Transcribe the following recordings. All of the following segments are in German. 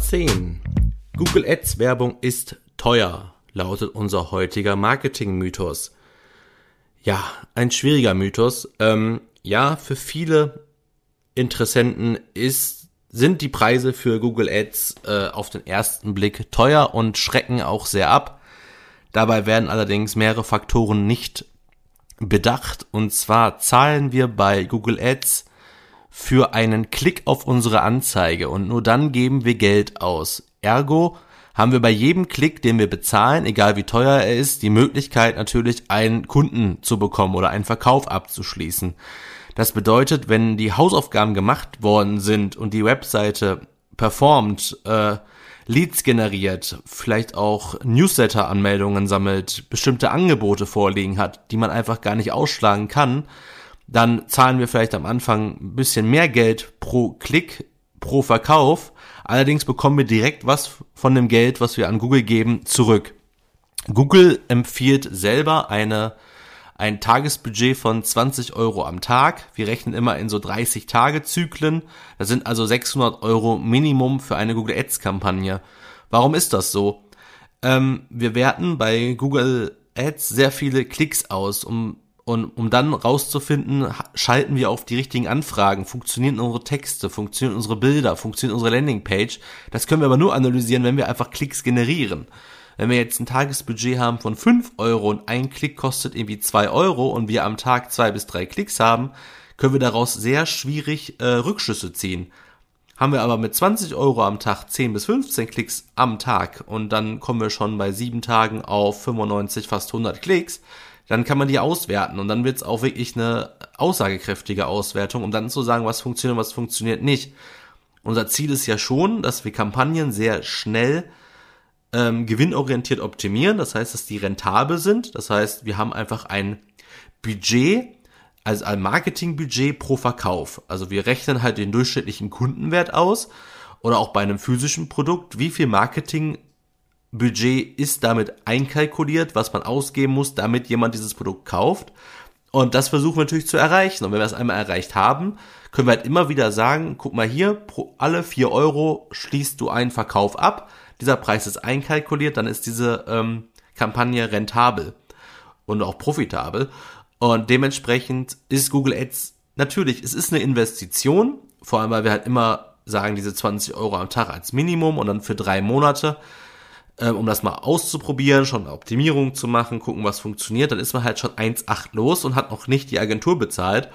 10. Google Ads Werbung ist teuer, lautet unser heutiger Marketing-Mythos. Ja, ein schwieriger Mythos. Ähm, ja, für viele Interessenten ist, sind die Preise für Google Ads äh, auf den ersten Blick teuer und schrecken auch sehr ab. Dabei werden allerdings mehrere Faktoren nicht bedacht. Und zwar zahlen wir bei Google Ads für einen Klick auf unsere Anzeige und nur dann geben wir Geld aus. Ergo haben wir bei jedem Klick, den wir bezahlen, egal wie teuer er ist, die Möglichkeit natürlich einen Kunden zu bekommen oder einen Verkauf abzuschließen. Das bedeutet, wenn die Hausaufgaben gemacht worden sind und die Webseite performt, äh, Leads generiert, vielleicht auch Newsletter-Anmeldungen sammelt, bestimmte Angebote vorliegen hat, die man einfach gar nicht ausschlagen kann, dann zahlen wir vielleicht am Anfang ein bisschen mehr Geld pro Klick, pro Verkauf. Allerdings bekommen wir direkt was von dem Geld, was wir an Google geben, zurück. Google empfiehlt selber eine, ein Tagesbudget von 20 Euro am Tag. Wir rechnen immer in so 30 Tage Zyklen. Das sind also 600 Euro Minimum für eine Google Ads Kampagne. Warum ist das so? Ähm, wir werten bei Google Ads sehr viele Klicks aus, um und um dann rauszufinden, schalten wir auf die richtigen Anfragen, funktionieren unsere Texte, funktionieren unsere Bilder, funktioniert unsere Landingpage. Das können wir aber nur analysieren, wenn wir einfach Klicks generieren. Wenn wir jetzt ein Tagesbudget haben von 5 Euro und ein Klick kostet irgendwie 2 Euro und wir am Tag zwei bis drei Klicks haben, können wir daraus sehr schwierig äh, Rückschlüsse ziehen. Haben wir aber mit 20 Euro am Tag 10 bis 15 Klicks am Tag und dann kommen wir schon bei sieben Tagen auf 95, fast 100 Klicks, dann kann man die auswerten und dann wird es auch wirklich eine aussagekräftige Auswertung, um dann zu sagen, was funktioniert und was funktioniert nicht. Unser Ziel ist ja schon, dass wir Kampagnen sehr schnell ähm, gewinnorientiert optimieren, das heißt, dass die rentabel sind, das heißt, wir haben einfach ein Budget, also ein Marketingbudget pro Verkauf. Also wir rechnen halt den durchschnittlichen Kundenwert aus oder auch bei einem physischen Produkt, wie viel Marketing Budget ist damit einkalkuliert, was man ausgeben muss, damit jemand dieses Produkt kauft. Und das versuchen wir natürlich zu erreichen. Und wenn wir das einmal erreicht haben, können wir halt immer wieder sagen, guck mal hier, pro alle vier Euro schließt du einen Verkauf ab. Dieser Preis ist einkalkuliert, dann ist diese ähm, Kampagne rentabel und auch profitabel. Und dementsprechend ist Google Ads natürlich, es ist eine Investition, vor allem weil wir halt immer sagen, diese 20 Euro am Tag als Minimum und dann für drei Monate ähm, um das mal auszuprobieren, schon eine Optimierung zu machen, gucken, was funktioniert, dann ist man halt schon 1,8 los und hat noch nicht die Agentur bezahlt.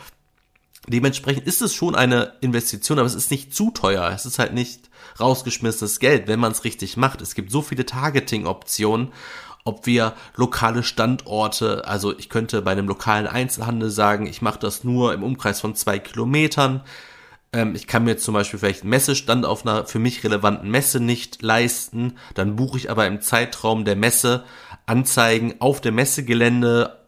Dementsprechend ist es schon eine Investition, aber es ist nicht zu teuer. Es ist halt nicht rausgeschmissenes Geld, wenn man es richtig macht. Es gibt so viele Targeting-Optionen, ob wir lokale Standorte, also ich könnte bei einem lokalen Einzelhandel sagen, ich mache das nur im Umkreis von zwei Kilometern. Ähm, ich kann mir zum Beispiel vielleicht einen Messestand auf einer für mich relevanten Messe nicht leisten. Dann buche ich aber im Zeitraum der Messe Anzeigen auf dem Messegelände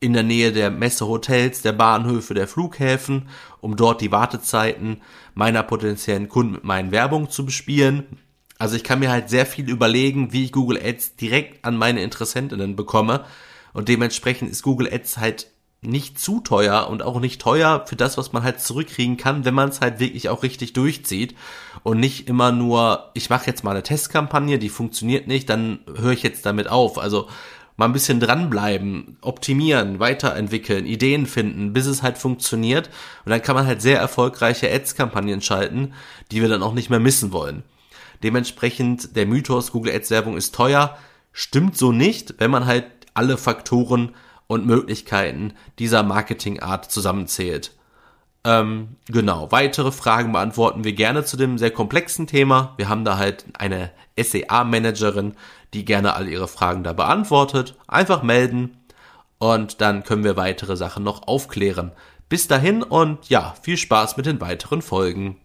in der Nähe der Messehotels, der Bahnhöfe, der Flughäfen, um dort die Wartezeiten meiner potenziellen Kunden mit meinen Werbung zu bespielen. Also ich kann mir halt sehr viel überlegen, wie ich Google Ads direkt an meine Interessentinnen bekomme. Und dementsprechend ist Google Ads halt nicht zu teuer und auch nicht teuer für das, was man halt zurückkriegen kann, wenn man es halt wirklich auch richtig durchzieht und nicht immer nur, ich mache jetzt mal eine Testkampagne, die funktioniert nicht, dann höre ich jetzt damit auf. Also mal ein bisschen dranbleiben, optimieren, weiterentwickeln, Ideen finden, bis es halt funktioniert. Und dann kann man halt sehr erfolgreiche Ads-Kampagnen schalten, die wir dann auch nicht mehr missen wollen. Dementsprechend der Mythos, Google Ads Werbung ist teuer, stimmt so nicht, wenn man halt alle Faktoren und Möglichkeiten dieser Marketingart zusammenzählt. Ähm, genau, weitere Fragen beantworten wir gerne zu dem sehr komplexen Thema. Wir haben da halt eine SEA-Managerin, die gerne all Ihre Fragen da beantwortet. Einfach melden und dann können wir weitere Sachen noch aufklären. Bis dahin und ja, viel Spaß mit den weiteren Folgen.